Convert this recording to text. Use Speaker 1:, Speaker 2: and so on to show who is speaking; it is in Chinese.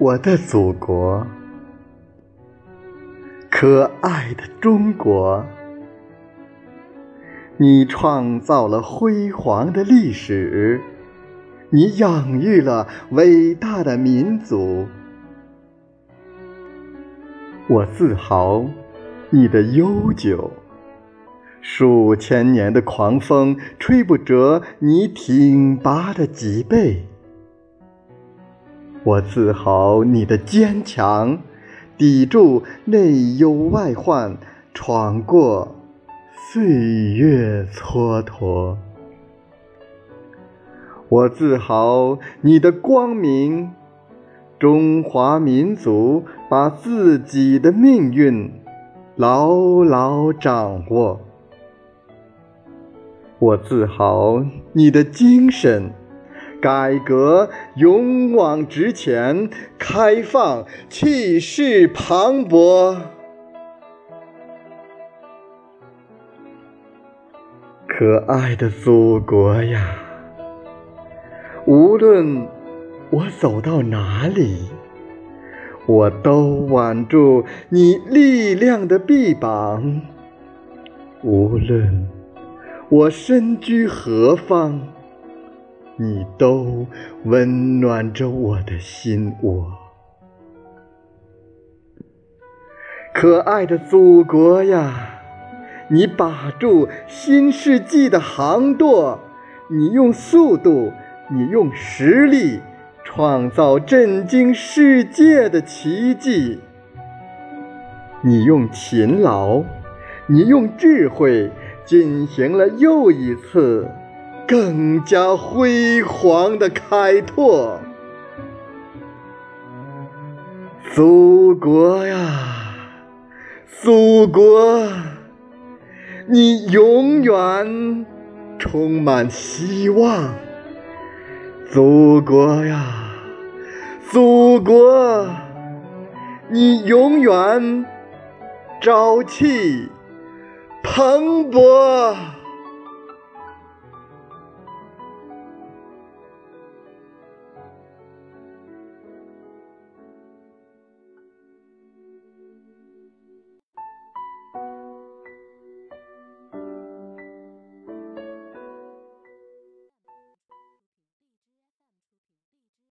Speaker 1: 我的祖国，可爱的中国，你创造了辉煌的历史，你养育了伟大的民族。我自豪你的悠久，数千年的狂风吹不折你挺拔的脊背。我自豪你的坚强，抵住内忧外患，闯过岁月蹉跎。我自豪你的光明，中华民族把自己的命运牢牢掌握。我自豪你的精神。改革勇往直前，开放气势磅礴。可爱的祖国呀，无论我走到哪里，我都挽住你力量的臂膀；无论我身居何方。你都温暖着我的心窝，可爱的祖国呀！你把住新世纪的航舵，你用速度，你用实力，创造震惊世界的奇迹。你用勤劳，你用智慧，进行了又一次。更加辉煌的开拓，祖国呀，祖国，你永远充满希望。祖国呀，祖国，你永远朝气蓬勃。